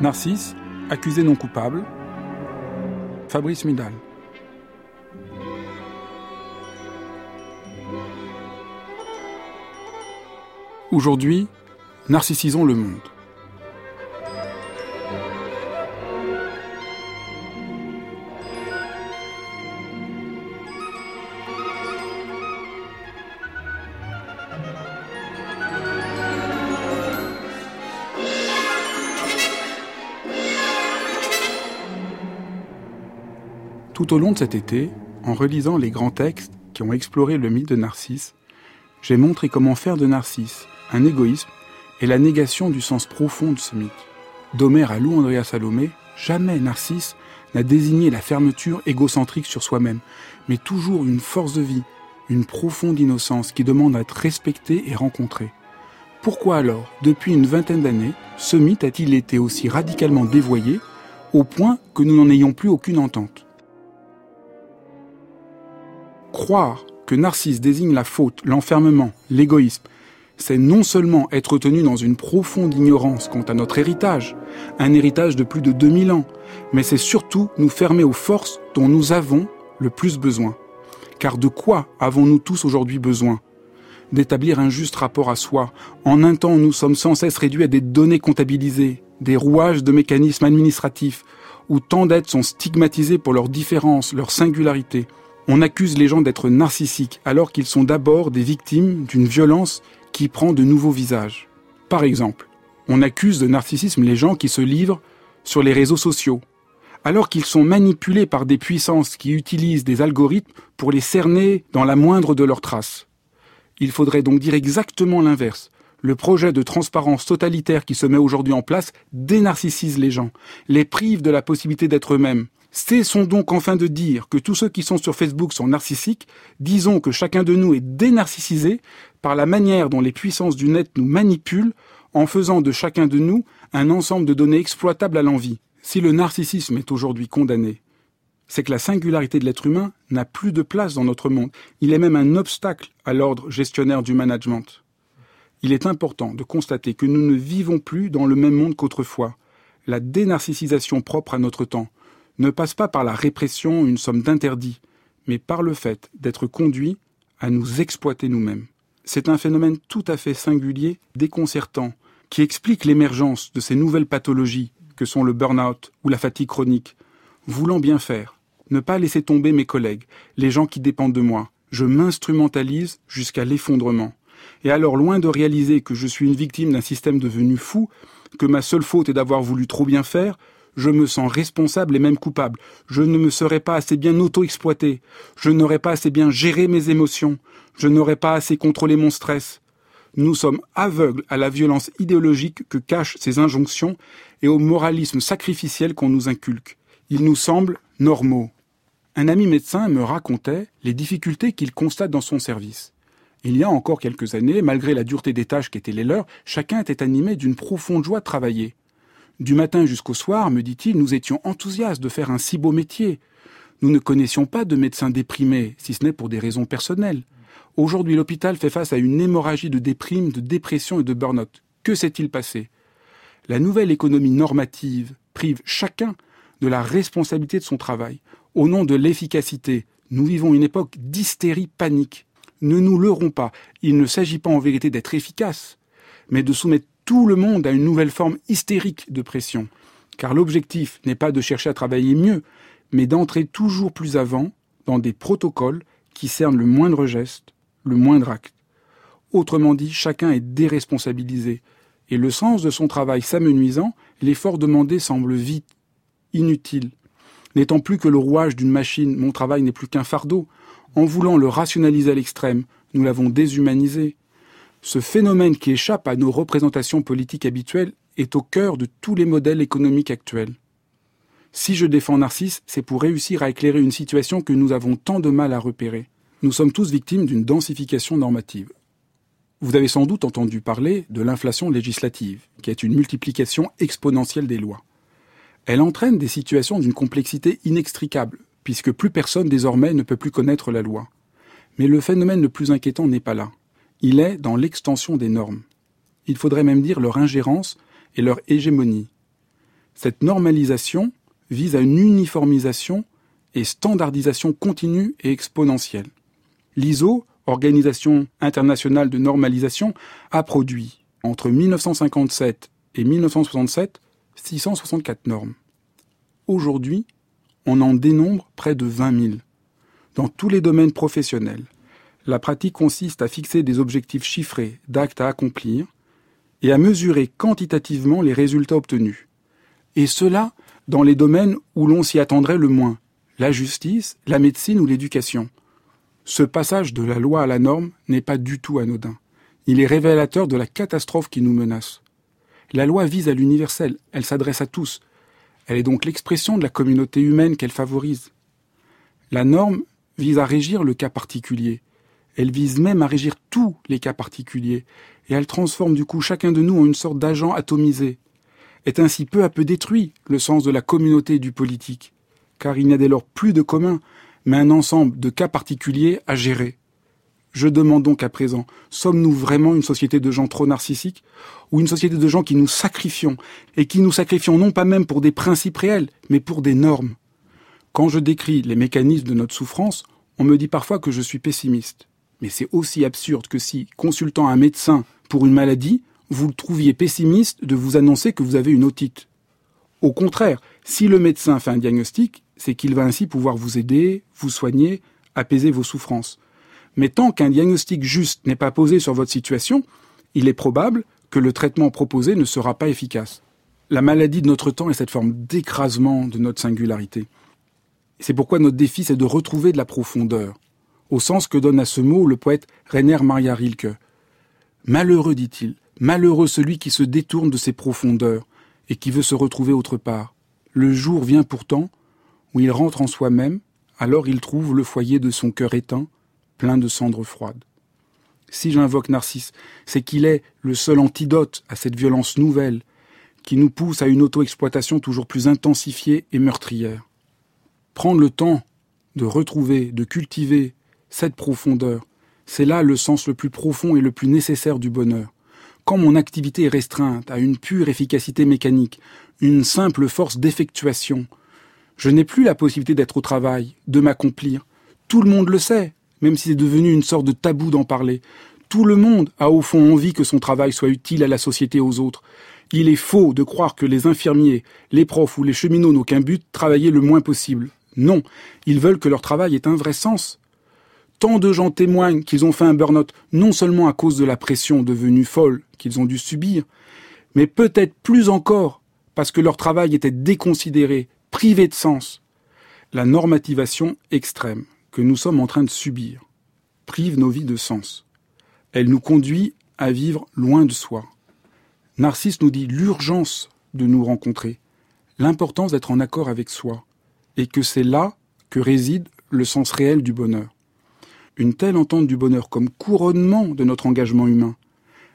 Narcisse, accusé non coupable. Fabrice Midal. Aujourd'hui, narcissisons le monde. Tout au long de cet été, en relisant les grands textes qui ont exploré le mythe de Narcisse, j'ai montré comment faire de Narcisse un égoïsme et la négation du sens profond de ce mythe. D'Homère à Lou Andrea Salomé, jamais Narcisse n'a désigné la fermeture égocentrique sur soi-même, mais toujours une force de vie, une profonde innocence qui demande à être respectée et rencontrée. Pourquoi alors, depuis une vingtaine d'années, ce mythe a-t-il été aussi radicalement dévoyé au point que nous n'en ayons plus aucune entente? Croire que Narcisse désigne la faute, l'enfermement, l'égoïsme, c'est non seulement être tenu dans une profonde ignorance quant à notre héritage, un héritage de plus de 2000 ans, mais c'est surtout nous fermer aux forces dont nous avons le plus besoin. Car de quoi avons-nous tous aujourd'hui besoin? D'établir un juste rapport à soi. En un temps, nous sommes sans cesse réduits à des données comptabilisées, des rouages de mécanismes administratifs, où tant d'êtres sont stigmatisés pour leurs différences, leur singularité, on accuse les gens d'être narcissiques alors qu'ils sont d'abord des victimes d'une violence qui prend de nouveaux visages. Par exemple, on accuse de narcissisme les gens qui se livrent sur les réseaux sociaux, alors qu'ils sont manipulés par des puissances qui utilisent des algorithmes pour les cerner dans la moindre de leurs traces. Il faudrait donc dire exactement l'inverse. Le projet de transparence totalitaire qui se met aujourd'hui en place dénarcissise les gens, les prive de la possibilité d'être eux-mêmes, Cessons donc enfin de dire que tous ceux qui sont sur Facebook sont narcissiques, disons que chacun de nous est dénarcissisé par la manière dont les puissances du net nous manipulent en faisant de chacun de nous un ensemble de données exploitables à l'envie. Si le narcissisme est aujourd'hui condamné, c'est que la singularité de l'être humain n'a plus de place dans notre monde. Il est même un obstacle à l'ordre gestionnaire du management. Il est important de constater que nous ne vivons plus dans le même monde qu'autrefois. La dénarcissisation propre à notre temps, ne passe pas par la répression une somme d'interdits, mais par le fait d'être conduit à nous exploiter nous-mêmes. C'est un phénomène tout à fait singulier, déconcertant, qui explique l'émergence de ces nouvelles pathologies que sont le burn-out ou la fatigue chronique. Voulant bien faire, ne pas laisser tomber mes collègues, les gens qui dépendent de moi, je m'instrumentalise jusqu'à l'effondrement. Et alors, loin de réaliser que je suis une victime d'un système devenu fou, que ma seule faute est d'avoir voulu trop bien faire, je me sens responsable et même coupable. Je ne me serais pas assez bien auto-exploité. Je n'aurais pas assez bien géré mes émotions. Je n'aurais pas assez contrôlé mon stress. Nous sommes aveugles à la violence idéologique que cachent ces injonctions et au moralisme sacrificiel qu'on nous inculque. Ils nous semblent normaux. Un ami médecin me racontait les difficultés qu'il constate dans son service. Il y a encore quelques années, malgré la dureté des tâches qui étaient les leurs, chacun était animé d'une profonde joie de travailler. Du matin jusqu'au soir, me dit-il, nous étions enthousiastes de faire un si beau métier. Nous ne connaissions pas de médecins déprimés, si ce n'est pour des raisons personnelles. Aujourd'hui, l'hôpital fait face à une hémorragie de déprime, de dépression et de burn-out. Que s'est-il passé? La nouvelle économie normative prive chacun de la responsabilité de son travail. Au nom de l'efficacité, nous vivons une époque d'hystérie panique. Ne nous leurrons pas, il ne s'agit pas en vérité d'être efficace, mais de soumettre tout le monde a une nouvelle forme hystérique de pression. Car l'objectif n'est pas de chercher à travailler mieux, mais d'entrer toujours plus avant dans des protocoles qui cernent le moindre geste, le moindre acte. Autrement dit, chacun est déresponsabilisé. Et le sens de son travail s'amenuisant, l'effort demandé semble vite, inutile. N'étant plus que le rouage d'une machine, mon travail n'est plus qu'un fardeau. En voulant le rationaliser à l'extrême, nous l'avons déshumanisé. Ce phénomène qui échappe à nos représentations politiques habituelles est au cœur de tous les modèles économiques actuels. Si je défends Narcisse, c'est pour réussir à éclairer une situation que nous avons tant de mal à repérer. Nous sommes tous victimes d'une densification normative. Vous avez sans doute entendu parler de l'inflation législative, qui est une multiplication exponentielle des lois. Elle entraîne des situations d'une complexité inextricable, puisque plus personne désormais ne peut plus connaître la loi. Mais le phénomène le plus inquiétant n'est pas là. Il est dans l'extension des normes. Il faudrait même dire leur ingérence et leur hégémonie. Cette normalisation vise à une uniformisation et standardisation continue et exponentielle. L'ISO, Organisation internationale de normalisation, a produit entre 1957 et 1967 664 normes. Aujourd'hui, on en dénombre près de 20 000. Dans tous les domaines professionnels, la pratique consiste à fixer des objectifs chiffrés d'actes à accomplir et à mesurer quantitativement les résultats obtenus. Et cela dans les domaines où l'on s'y attendrait le moins, la justice, la médecine ou l'éducation. Ce passage de la loi à la norme n'est pas du tout anodin. Il est révélateur de la catastrophe qui nous menace. La loi vise à l'universel, elle s'adresse à tous. Elle est donc l'expression de la communauté humaine qu'elle favorise. La norme vise à régir le cas particulier. Elle vise même à régir tous les cas particuliers, et elle transforme du coup chacun de nous en une sorte d'agent atomisé. Est ainsi peu à peu détruit le sens de la communauté et du politique, car il n'y a dès lors plus de commun, mais un ensemble de cas particuliers à gérer. Je demande donc à présent, sommes-nous vraiment une société de gens trop narcissiques ou une société de gens qui nous sacrifions et qui nous sacrifions non pas même pour des principes réels, mais pour des normes? Quand je décris les mécanismes de notre souffrance, on me dit parfois que je suis pessimiste. Mais c'est aussi absurde que si, consultant un médecin pour une maladie, vous le trouviez pessimiste de vous annoncer que vous avez une otite. Au contraire, si le médecin fait un diagnostic, c'est qu'il va ainsi pouvoir vous aider, vous soigner, apaiser vos souffrances. Mais tant qu'un diagnostic juste n'est pas posé sur votre situation, il est probable que le traitement proposé ne sera pas efficace. La maladie de notre temps est cette forme d'écrasement de notre singularité. C'est pourquoi notre défi, c'est de retrouver de la profondeur, au sens que donne à ce mot le poète Rainer Maria Rilke. Malheureux, dit-il, malheureux celui qui se détourne de ses profondeurs et qui veut se retrouver autre part. Le jour vient pourtant où il rentre en soi-même, alors il trouve le foyer de son cœur éteint, plein de cendres froides. Si j'invoque Narcisse, c'est qu'il est le seul antidote à cette violence nouvelle qui nous pousse à une auto-exploitation toujours plus intensifiée et meurtrière. Prendre le temps de retrouver, de cultiver cette profondeur, c'est là le sens le plus profond et le plus nécessaire du bonheur. Quand mon activité est restreinte à une pure efficacité mécanique, une simple force d'effectuation, je n'ai plus la possibilité d'être au travail, de m'accomplir. Tout le monde le sait, même si c'est devenu une sorte de tabou d'en parler. Tout le monde a au fond envie que son travail soit utile à la société et aux autres. Il est faux de croire que les infirmiers, les profs ou les cheminots n'ont qu'un but, travailler le moins possible. Non, ils veulent que leur travail ait un vrai sens. Tant de gens témoignent qu'ils ont fait un burn-out non seulement à cause de la pression devenue folle qu'ils ont dû subir, mais peut-être plus encore parce que leur travail était déconsidéré, privé de sens, la normativation extrême que nous sommes en train de subir prive nos vies de sens. Elle nous conduit à vivre loin de soi. Narcisse nous dit l'urgence de nous rencontrer, l'importance d'être en accord avec soi, et que c'est là que réside le sens réel du bonheur. Une telle entente du bonheur comme couronnement de notre engagement humain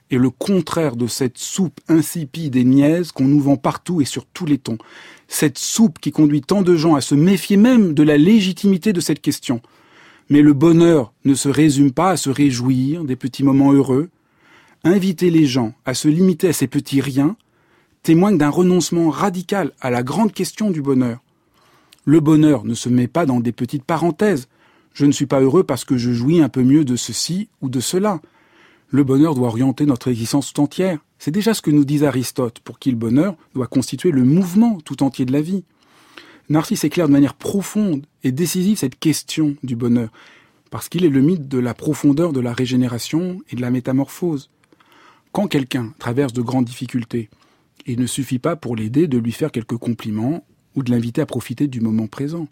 est le contraire de cette soupe insipide et niaise qu'on nous vend partout et sur tous les tons, cette soupe qui conduit tant de gens à se méfier même de la légitimité de cette question. Mais le bonheur ne se résume pas à se réjouir des petits moments heureux. Inviter les gens à se limiter à ces petits riens témoigne d'un renoncement radical à la grande question du bonheur. Le bonheur ne se met pas dans des petites parenthèses. Je ne suis pas heureux parce que je jouis un peu mieux de ceci ou de cela. Le bonheur doit orienter notre existence tout entière. C'est déjà ce que nous dit Aristote, pour qui le bonheur doit constituer le mouvement tout entier de la vie. Narcisse éclaire de manière profonde et décisive cette question du bonheur, parce qu'il est le mythe de la profondeur de la régénération et de la métamorphose. Quand quelqu'un traverse de grandes difficultés, il ne suffit pas pour l'aider de lui faire quelques compliments ou de l'inviter à profiter du moment présent.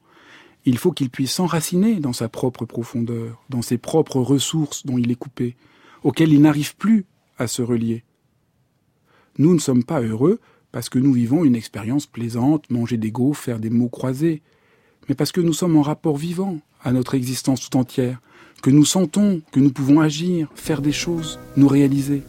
Il faut qu'il puisse s'enraciner dans sa propre profondeur, dans ses propres ressources dont il est coupé, auxquels il n'arrive plus à se relier. Nous ne sommes pas heureux parce que nous vivons une expérience plaisante, manger des gaufres, faire des mots croisés, mais parce que nous sommes en rapport vivant à notre existence tout entière, que nous sentons que nous pouvons agir, faire des choses, nous réaliser.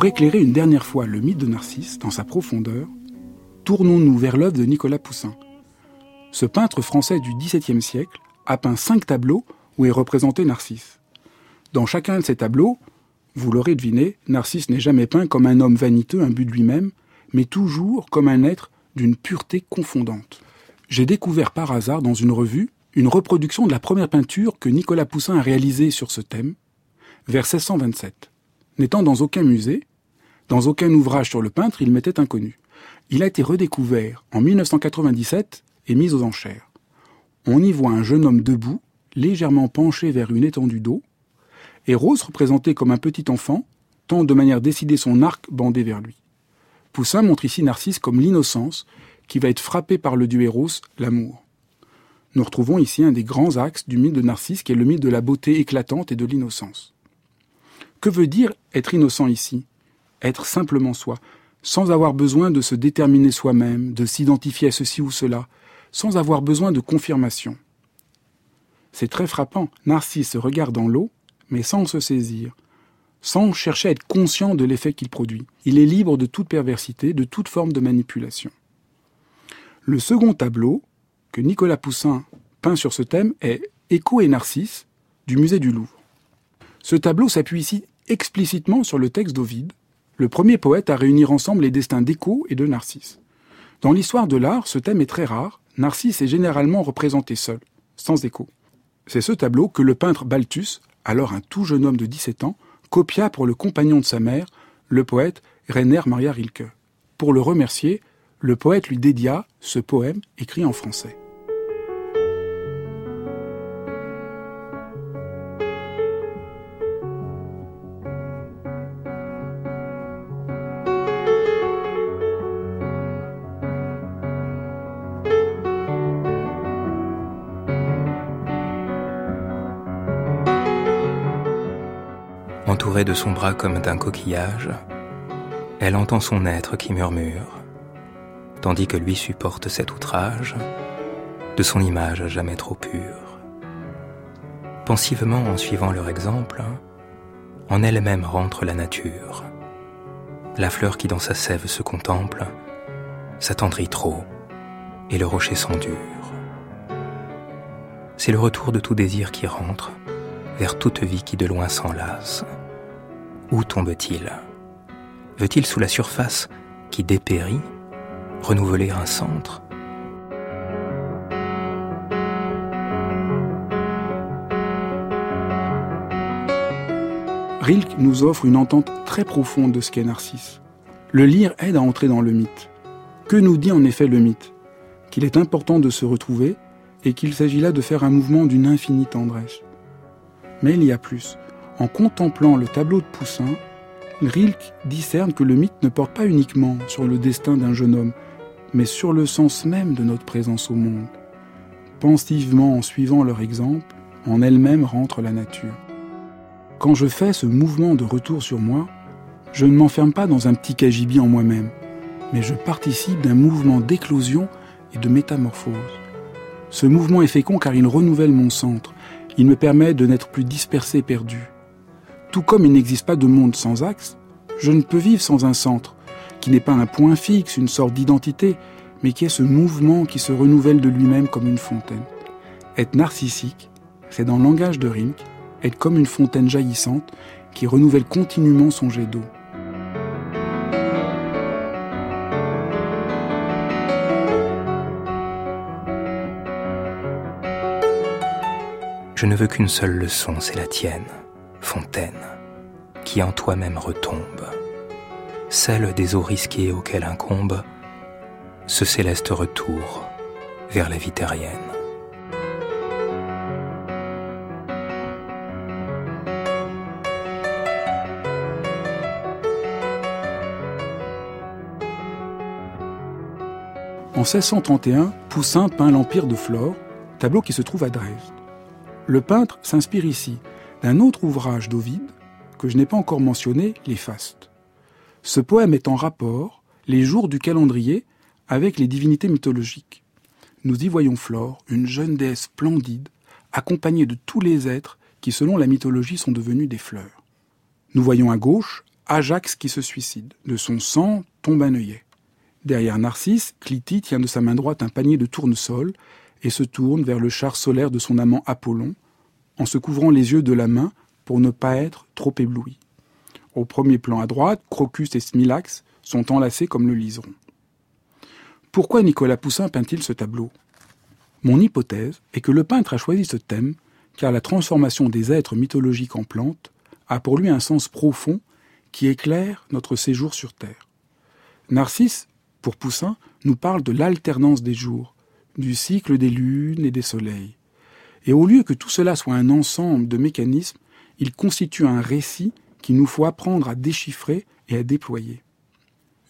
Pour éclairer une dernière fois le mythe de Narcisse dans sa profondeur, tournons-nous vers l'œuvre de Nicolas Poussin. Ce peintre français du XVIIe siècle a peint cinq tableaux où est représenté Narcisse. Dans chacun de ces tableaux, vous l'aurez deviné, Narcisse n'est jamais peint comme un homme vaniteux, un but de lui-même, mais toujours comme un être d'une pureté confondante. J'ai découvert par hasard dans une revue une reproduction de la première peinture que Nicolas Poussin a réalisée sur ce thème, vers 1627. N'étant dans aucun musée, dans aucun ouvrage sur le peintre, il m'était inconnu. Il a été redécouvert en 1997 et mis aux enchères. On y voit un jeune homme debout, légèrement penché vers une étendue d'eau, et Rose, représenté comme un petit enfant, tend de manière décidée son arc bandé vers lui. Poussin montre ici Narcisse comme l'innocence qui va être frappée par le dieu Eros, l'amour. Nous retrouvons ici un des grands axes du mythe de Narcisse qui est le mythe de la beauté éclatante et de l'innocence. Que veut dire être innocent ici? Être simplement soi, sans avoir besoin de se déterminer soi-même, de s'identifier à ceci ou cela, sans avoir besoin de confirmation. C'est très frappant. Narcisse regarde dans l'eau, mais sans se saisir, sans chercher à être conscient de l'effet qu'il produit. Il est libre de toute perversité, de toute forme de manipulation. Le second tableau, que Nicolas Poussin peint sur ce thème, est Écho et Narcisse, du musée du Louvre. Ce tableau s'appuie ici explicitement sur le texte d'Ovide, le premier poète à réunir ensemble les destins d'Écho et de Narcisse. Dans l'histoire de l'art, ce thème est très rare, Narcisse est généralement représenté seul, sans écho. C'est ce tableau que le peintre Balthus, alors un tout jeune homme de 17 ans, copia pour le compagnon de sa mère, le poète Rainer Maria Rilke. Pour le remercier, le poète lui dédia ce poème écrit en français. Entourée de son bras comme d'un coquillage, elle entend son être qui murmure, tandis que lui supporte cet outrage de son image jamais trop pure. Pensivement en suivant leur exemple, en elle-même rentre la nature. La fleur qui dans sa sève se contemple s'attendrit trop et le rocher s'endure. C'est le retour de tout désir qui rentre vers toute vie qui de loin s'enlace. Où tombe-t-il? Veut-il sous la surface qui dépérit renouveler un centre? Rilke nous offre une entente très profonde de ce qu'est Narcisse. Le lire aide à entrer dans le mythe. Que nous dit en effet le mythe? Qu'il est important de se retrouver et qu'il s'agit là de faire un mouvement d'une infinie tendresse. Mais il y a plus. En contemplant le tableau de Poussin, Rilke discerne que le mythe ne porte pas uniquement sur le destin d'un jeune homme, mais sur le sens même de notre présence au monde. Pensivement en suivant leur exemple, en elle-même rentre la nature. Quand je fais ce mouvement de retour sur moi, je ne m'enferme pas dans un petit cagibi en moi-même. mais je participe d'un mouvement d'éclosion et de métamorphose. Ce mouvement est fécond car il renouvelle mon centre, il me permet de n'être plus dispersé perdu. Tout comme il n'existe pas de monde sans axe, je ne peux vivre sans un centre, qui n'est pas un point fixe, une sorte d'identité, mais qui est ce mouvement qui se renouvelle de lui-même comme une fontaine. Être narcissique, c'est dans le langage de Rink, être comme une fontaine jaillissante qui renouvelle continuellement son jet d'eau. Je ne veux qu'une seule leçon, c'est la tienne, fontaine, qui en toi-même retombe, celle des eaux risquées auxquelles incombe ce céleste retour vers la vie terrienne. En 1631, Poussin peint l'Empire de Flore, tableau qui se trouve à Dresde. Le peintre s'inspire ici d'un autre ouvrage d'Ovide que je n'ai pas encore mentionné, Les Fastes. Ce poème est en rapport, les jours du calendrier, avec les divinités mythologiques. Nous y voyons Flore, une jeune déesse splendide, accompagnée de tous les êtres qui, selon la mythologie, sont devenus des fleurs. Nous voyons à gauche Ajax qui se suicide. De son sang tombe un œillet. Derrière Narcisse, Clytie tient de sa main droite un panier de tournesol et se tourne vers le char solaire de son amant Apollon, en se couvrant les yeux de la main pour ne pas être trop ébloui. Au premier plan à droite, Crocus et Smilax sont enlacés comme le liseron. Pourquoi Nicolas Poussin peint-il ce tableau? Mon hypothèse est que le peintre a choisi ce thème car la transformation des êtres mythologiques en plantes a pour lui un sens profond qui éclaire notre séjour sur Terre. Narcisse, pour Poussin, nous parle de l'alternance des jours, du cycle des lunes et des soleils. Et au lieu que tout cela soit un ensemble de mécanismes, il constitue un récit qu'il nous faut apprendre à déchiffrer et à déployer.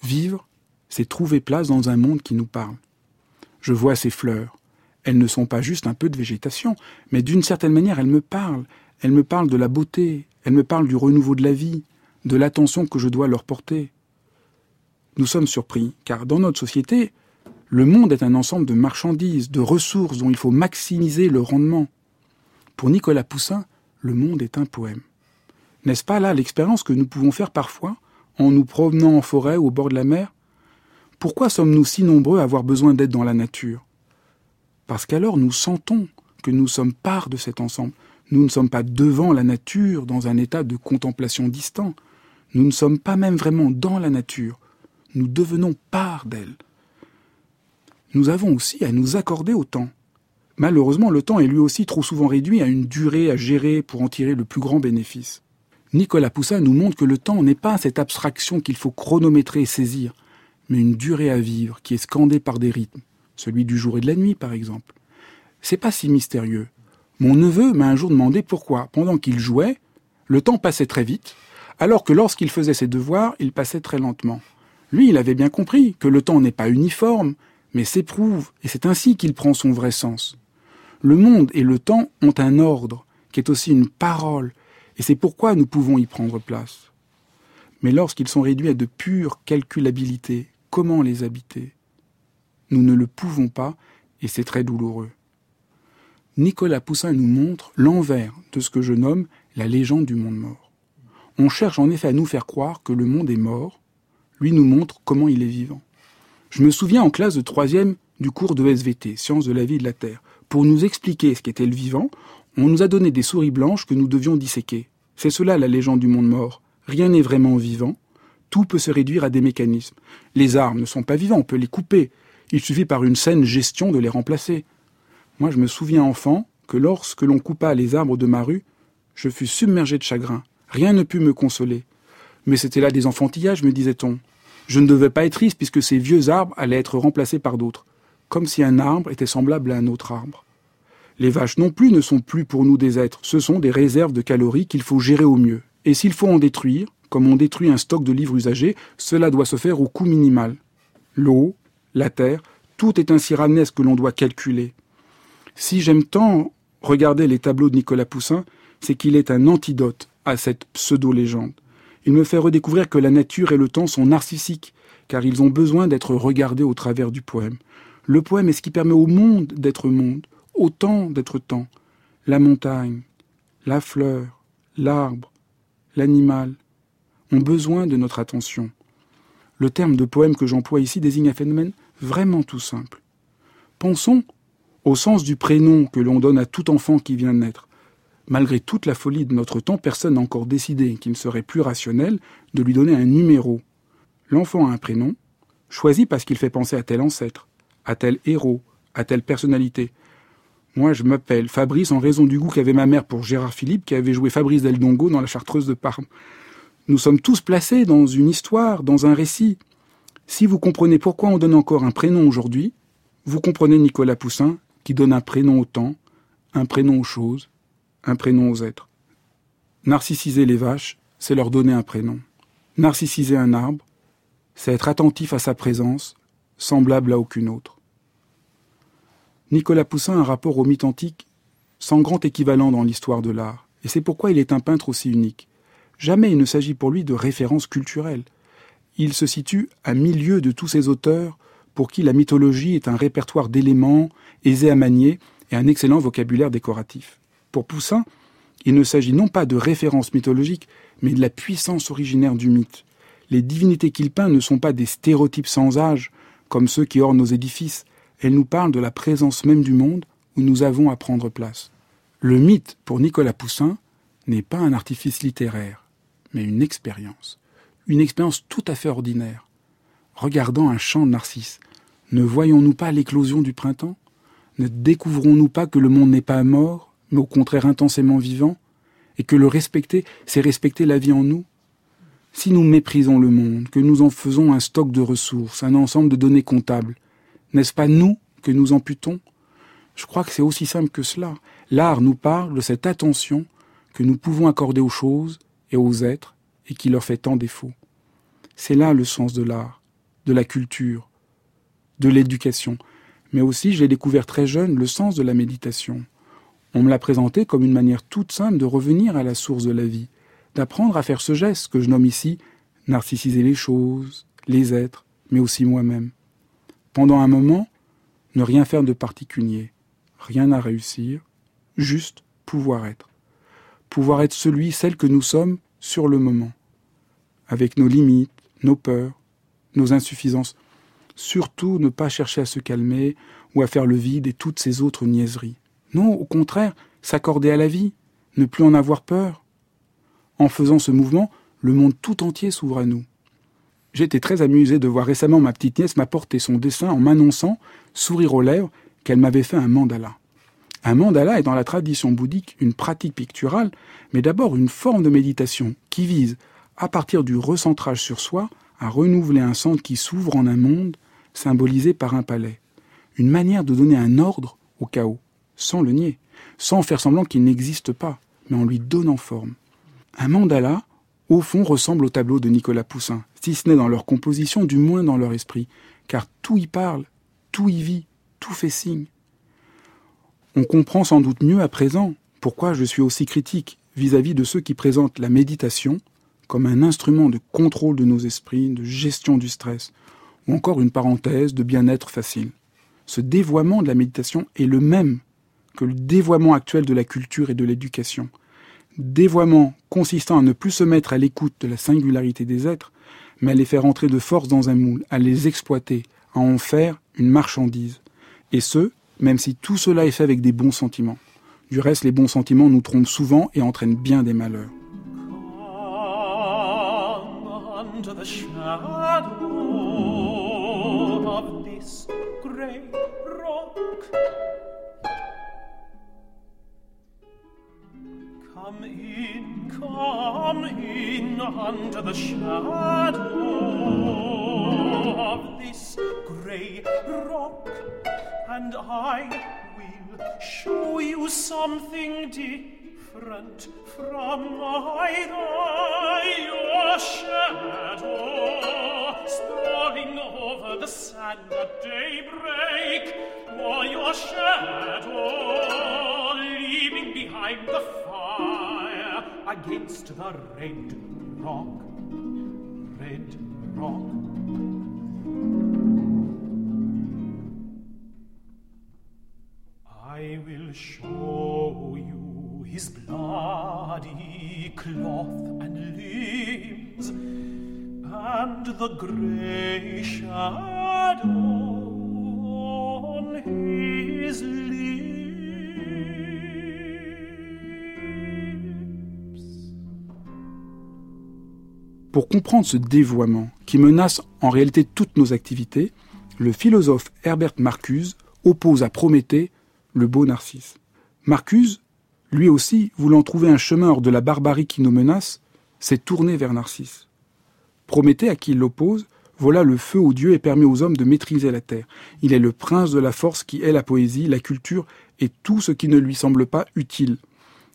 Vivre, c'est trouver place dans un monde qui nous parle. Je vois ces fleurs. Elles ne sont pas juste un peu de végétation, mais d'une certaine manière, elles me parlent. Elles me parlent de la beauté, elles me parlent du renouveau de la vie, de l'attention que je dois leur porter. Nous sommes surpris, car dans notre société, le monde est un ensemble de marchandises, de ressources dont il faut maximiser le rendement. Pour Nicolas Poussin, le monde est un poème. N'est-ce pas là l'expérience que nous pouvons faire parfois en nous promenant en forêt ou au bord de la mer? Pourquoi sommes-nous si nombreux à avoir besoin d'être dans la nature? Parce qu'alors nous sentons que nous sommes part de cet ensemble. Nous ne sommes pas devant la nature dans un état de contemplation distant. Nous ne sommes pas même vraiment dans la nature. Nous devenons part d'elle nous avons aussi à nous accorder au temps. Malheureusement, le temps est lui aussi trop souvent réduit à une durée à gérer pour en tirer le plus grand bénéfice. Nicolas Poussin nous montre que le temps n'est pas cette abstraction qu'il faut chronométrer et saisir, mais une durée à vivre qui est scandée par des rythmes, celui du jour et de la nuit par exemple. C'est pas si mystérieux. Mon neveu m'a un jour demandé pourquoi, pendant qu'il jouait, le temps passait très vite, alors que lorsqu'il faisait ses devoirs, il passait très lentement. Lui, il avait bien compris que le temps n'est pas uniforme, mais s'éprouve, et c'est ainsi qu'il prend son vrai sens. Le monde et le temps ont un ordre, qui est aussi une parole, et c'est pourquoi nous pouvons y prendre place. Mais lorsqu'ils sont réduits à de pure calculabilité, comment les habiter? Nous ne le pouvons pas, et c'est très douloureux. Nicolas Poussin nous montre l'envers de ce que je nomme la légende du monde mort. On cherche en effet à nous faire croire que le monde est mort, lui nous montre comment il est vivant. Je me souviens en classe de troisième du cours de SVT, Sciences de la vie et de la Terre. Pour nous expliquer ce qu'était le vivant, on nous a donné des souris blanches que nous devions disséquer. C'est cela la légende du monde mort. Rien n'est vraiment vivant. Tout peut se réduire à des mécanismes. Les arbres ne sont pas vivants, on peut les couper. Il suffit par une saine gestion de les remplacer. Moi, je me souviens enfant que lorsque l'on coupa les arbres de ma rue, je fus submergé de chagrin. Rien ne put me consoler. Mais c'était là des enfantillages, me disait-on. Je ne devais pas être triste puisque ces vieux arbres allaient être remplacés par d'autres, comme si un arbre était semblable à un autre arbre. Les vaches non plus ne sont plus pour nous des êtres, ce sont des réserves de calories qu'il faut gérer au mieux. Et s'il faut en détruire, comme on détruit un stock de livres usagés, cela doit se faire au coût minimal. L'eau, la terre, tout est ainsi ramené ce que l'on doit calculer. Si j'aime tant regarder les tableaux de Nicolas Poussin, c'est qu'il est un antidote à cette pseudo-légende. Il me fait redécouvrir que la nature et le temps sont narcissiques, car ils ont besoin d'être regardés au travers du poème. Le poème est ce qui permet au monde d'être monde, au temps d'être temps. La montagne, la fleur, l'arbre, l'animal ont besoin de notre attention. Le terme de poème que j'emploie ici désigne un phénomène vraiment tout simple. Pensons au sens du prénom que l'on donne à tout enfant qui vient de naître. Malgré toute la folie de notre temps, personne n'a encore décidé qu'il ne serait plus rationnel de lui donner un numéro. L'enfant a un prénom, choisi parce qu'il fait penser à tel ancêtre, à tel héros, à telle personnalité. Moi, je m'appelle Fabrice en raison du goût qu'avait ma mère pour Gérard Philippe, qui avait joué Fabrice Del Dongo dans la Chartreuse de Parme. Nous sommes tous placés dans une histoire, dans un récit. Si vous comprenez pourquoi on donne encore un prénom aujourd'hui, vous comprenez Nicolas Poussin qui donne un prénom au temps, un prénom aux choses, un prénom aux êtres. Narcissiser les vaches, c'est leur donner un prénom. Narcissiser un arbre, c'est être attentif à sa présence, semblable à aucune autre. Nicolas Poussin a un rapport au mythe antique sans grand équivalent dans l'histoire de l'art, et c'est pourquoi il est un peintre aussi unique. Jamais il ne s'agit pour lui de références culturelles. Il se situe à milieu de tous ces auteurs pour qui la mythologie est un répertoire d'éléments aisés à manier et un excellent vocabulaire décoratif. Pour Poussin, il ne s'agit non pas de références mythologiques, mais de la puissance originaire du mythe. Les divinités qu'il peint ne sont pas des stéréotypes sans âge, comme ceux qui ornent nos édifices, elles nous parlent de la présence même du monde où nous avons à prendre place. Le mythe, pour Nicolas Poussin, n'est pas un artifice littéraire mais une expérience. Une expérience tout à fait ordinaire. Regardant un champ de narcisses, ne voyons-nous pas l'éclosion du printemps? Ne découvrons-nous pas que le monde n'est pas mort, mais au contraire intensément vivant, et que le respecter, c'est respecter la vie en nous Si nous méprisons le monde, que nous en faisons un stock de ressources, un ensemble de données comptables, n'est-ce pas nous que nous amputons? Je crois que c'est aussi simple que cela. L'art nous parle de cette attention que nous pouvons accorder aux choses et aux êtres et qui leur fait tant défaut. C'est là le sens de l'art, de la culture, de l'éducation, mais aussi, j'ai découvert très jeune, le sens de la méditation. On me l'a présenté comme une manière toute simple de revenir à la source de la vie, d'apprendre à faire ce geste que je nomme ici narcissiser les choses, les êtres, mais aussi moi-même. Pendant un moment, ne rien faire de particulier, rien à réussir, juste pouvoir être pouvoir être celui, celle que nous sommes sur le moment, avec nos limites, nos peurs, nos insuffisances. Surtout ne pas chercher à se calmer ou à faire le vide et toutes ces autres niaiseries. Non, au contraire, s'accorder à la vie, ne plus en avoir peur. En faisant ce mouvement, le monde tout entier s'ouvre à nous. J'étais très amusé de voir récemment ma petite nièce m'apporter son dessin en m'annonçant, sourire aux lèvres, qu'elle m'avait fait un mandala. Un mandala est dans la tradition bouddhique une pratique picturale, mais d'abord une forme de méditation qui vise, à partir du recentrage sur soi, à renouveler un centre qui s'ouvre en un monde symbolisé par un palais. Une manière de donner un ordre au chaos, sans le nier, sans faire semblant qu'il n'existe pas, mais en lui donnant forme. Un mandala, au fond, ressemble au tableau de Nicolas Poussin, si ce n'est dans leur composition, du moins dans leur esprit, car tout y parle, tout y vit, tout fait signe. On comprend sans doute mieux à présent pourquoi je suis aussi critique vis-à-vis de ceux qui présentent la méditation comme un instrument de contrôle de nos esprits, de gestion du stress, ou encore une parenthèse de bien-être facile. Ce dévoiement de la méditation est le même que le dévoiement actuel de la culture et de l'éducation. Dévoiement consistant à ne plus se mettre à l'écoute de la singularité des êtres, mais à les faire entrer de force dans un moule, à les exploiter, à en faire une marchandise. Et ce, même si tout cela est fait avec des bons sentiments. Du reste, les bons sentiments nous trompent souvent et entraînent bien des malheurs. Come in, come in under the shadow of this grey rock. and I will show you something different from either your shadow strolling over the sand at daybreak or your shadow leaving behind the fire against the red rock, red rock. I will show you his bloody cloth and limbs and the grey shadow on his lips. Pour comprendre ce dévoiement qui menace en réalité toutes nos activités, le philosophe Herbert Marcuse oppose à Prométhée le beau Narcisse. Marcuse, lui aussi, voulant trouver un chemin hors de la barbarie qui nous menace, s'est tourné vers Narcisse. Prométhée, à qui il l'oppose, voilà le feu aux dieux et permet aux hommes de maîtriser la terre. Il est le prince de la force qui est la poésie, la culture et tout ce qui ne lui semble pas utile.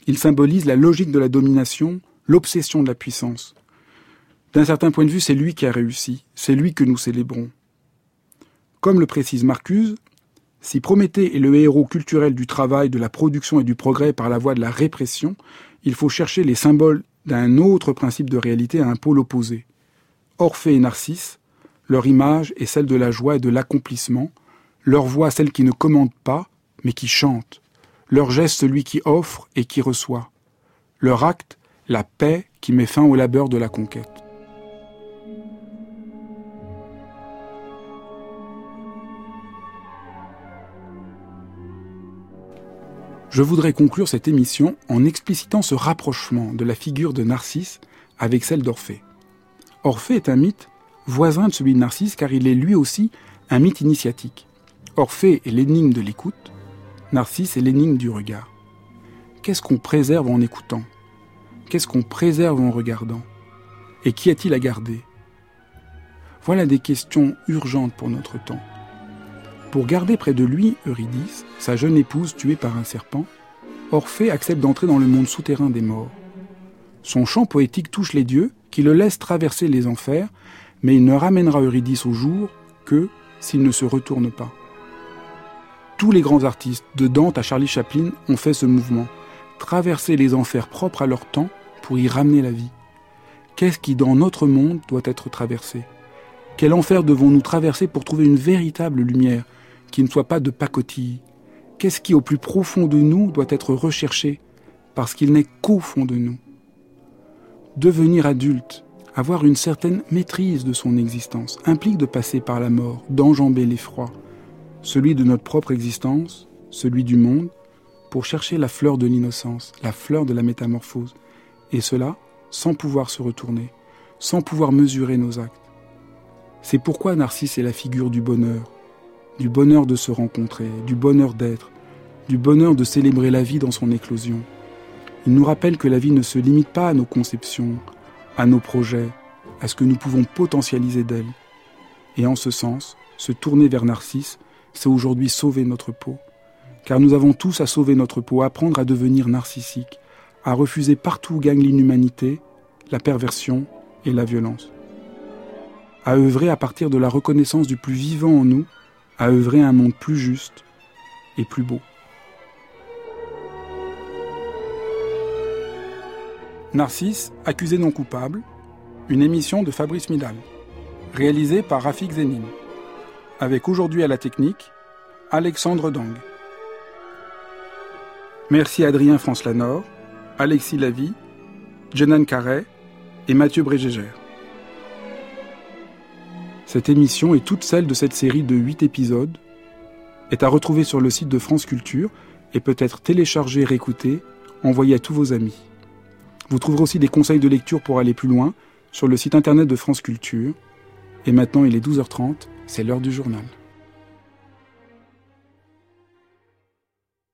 Il symbolise la logique de la domination, l'obsession de la puissance. D'un certain point de vue, c'est lui qui a réussi, c'est lui que nous célébrons. Comme le précise Marcuse, si Prométhée est le héros culturel du travail, de la production et du progrès par la voie de la répression, il faut chercher les symboles d'un autre principe de réalité à un pôle opposé. Orphée et Narcisse, leur image est celle de la joie et de l'accomplissement, leur voix celle qui ne commande pas, mais qui chante, leur geste celui qui offre et qui reçoit, leur acte la paix qui met fin au labeur de la conquête. Je voudrais conclure cette émission en explicitant ce rapprochement de la figure de Narcisse avec celle d'Orphée. Orphée est un mythe voisin de celui de Narcisse car il est lui aussi un mythe initiatique. Orphée est l'énigme de l'écoute, Narcisse est l'énigme du regard. Qu'est-ce qu'on préserve en écoutant? Qu'est-ce qu'on préserve en regardant? Et qui a-t-il à garder? Voilà des questions urgentes pour notre temps. Pour garder près de lui Eurydice, sa jeune épouse tuée par un serpent, Orphée accepte d'entrer dans le monde souterrain des morts. Son chant poétique touche les dieux, qui le laissent traverser les enfers, mais il ne ramènera Eurydice au jour que s'il ne se retourne pas. Tous les grands artistes, de Dante à Charlie Chaplin, ont fait ce mouvement, traverser les enfers propres à leur temps pour y ramener la vie. Qu'est-ce qui dans notre monde doit être traversé? Quel enfer devons-nous traverser pour trouver une véritable lumière, qui ne soit pas de pacotille. Qu'est-ce qui, au plus profond de nous, doit être recherché parce qu'il n'est qu'au fond de nous? Devenir adulte, avoir une certaine maîtrise de son existence, implique de passer par la mort, d'enjamber l'effroi, celui de notre propre existence, celui du monde, pour chercher la fleur de l'innocence, la fleur de la métamorphose, et cela sans pouvoir se retourner, sans pouvoir mesurer nos actes. C'est pourquoi Narcisse est la figure du bonheur, du bonheur de se rencontrer, du bonheur d'être, du bonheur de célébrer la vie dans son éclosion. Il nous rappelle que la vie ne se limite pas à nos conceptions, à nos projets, à ce que nous pouvons potentialiser d'elle. Et en ce sens, se tourner vers Narcisse, c'est aujourd'hui sauver notre peau. Car nous avons tous à sauver notre peau, à apprendre à devenir narcissique, à refuser partout où gagne l'inhumanité, la perversion et la violence. À œuvrer à partir de la reconnaissance du plus vivant en nous à œuvrer un monde plus juste et plus beau. Narcisse, accusé non coupable, une émission de Fabrice Midal, réalisée par Rafik Zenin, avec aujourd'hui à la technique Alexandre Dang. Merci Adrien France Lanor, Alexis Lavie, Jenan Carré et Mathieu Brégégère. Cette émission et toute celle de cette série de 8 épisodes est à retrouver sur le site de France Culture et peut être téléchargée, réécoutée, envoyée à tous vos amis. Vous trouverez aussi des conseils de lecture pour aller plus loin sur le site internet de France Culture. Et maintenant, il est 12h30, c'est l'heure du journal.